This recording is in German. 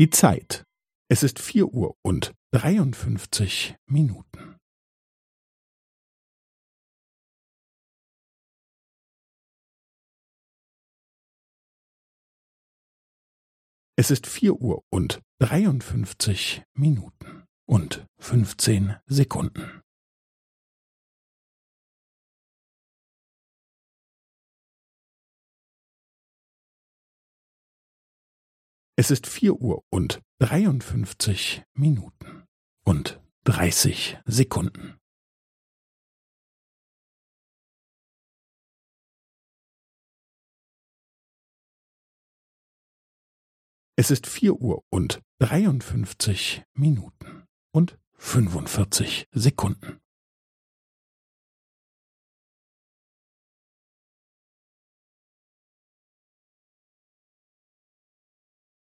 Die Zeit. Es ist vier Uhr und dreiundfünfzig Minuten. Es ist vier Uhr und dreiundfünfzig Minuten und fünfzehn Sekunden. Es ist vier Uhr und dreiundfünfzig Minuten und dreißig Sekunden. Es ist vier Uhr und dreiundfünfzig Minuten und fünfundvierzig Sekunden.